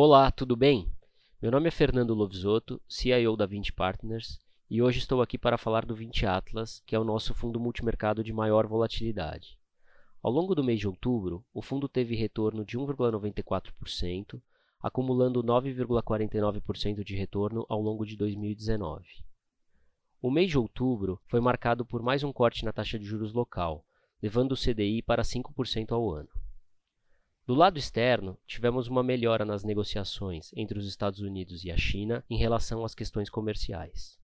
Olá, tudo bem? Meu nome é Fernando Lovisotto, CIO da 20 Partners, e hoje estou aqui para falar do 20 Atlas, que é o nosso fundo multimercado de maior volatilidade. Ao longo do mês de outubro, o fundo teve retorno de 1,94%, acumulando 9,49% de retorno ao longo de 2019. O mês de outubro foi marcado por mais um corte na taxa de juros local, levando o CDI para 5% ao ano. Do lado externo, tivemos uma melhora nas negociações entre os Estados Unidos e a China em relação às questões comerciais.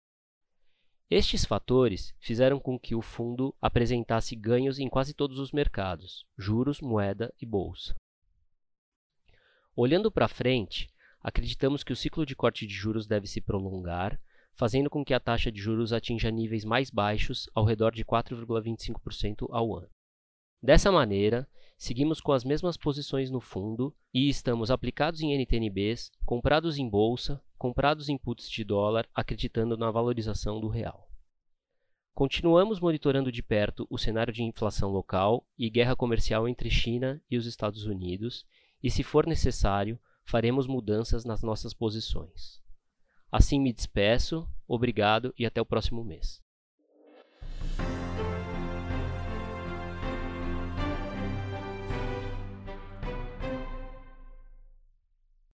Estes fatores fizeram com que o fundo apresentasse ganhos em quase todos os mercados, juros, moeda e bolsa. Olhando para frente, acreditamos que o ciclo de corte de juros deve se prolongar, fazendo com que a taxa de juros atinja níveis mais baixos, ao redor de 4,25% ao ano. Dessa maneira, seguimos com as mesmas posições no fundo e estamos aplicados em NTNBs, comprados em bolsa, comprados em puts de dólar, acreditando na valorização do real. Continuamos monitorando de perto o cenário de inflação local e guerra comercial entre China e os Estados Unidos, e se for necessário, faremos mudanças nas nossas posições. Assim me despeço, obrigado e até o próximo mês.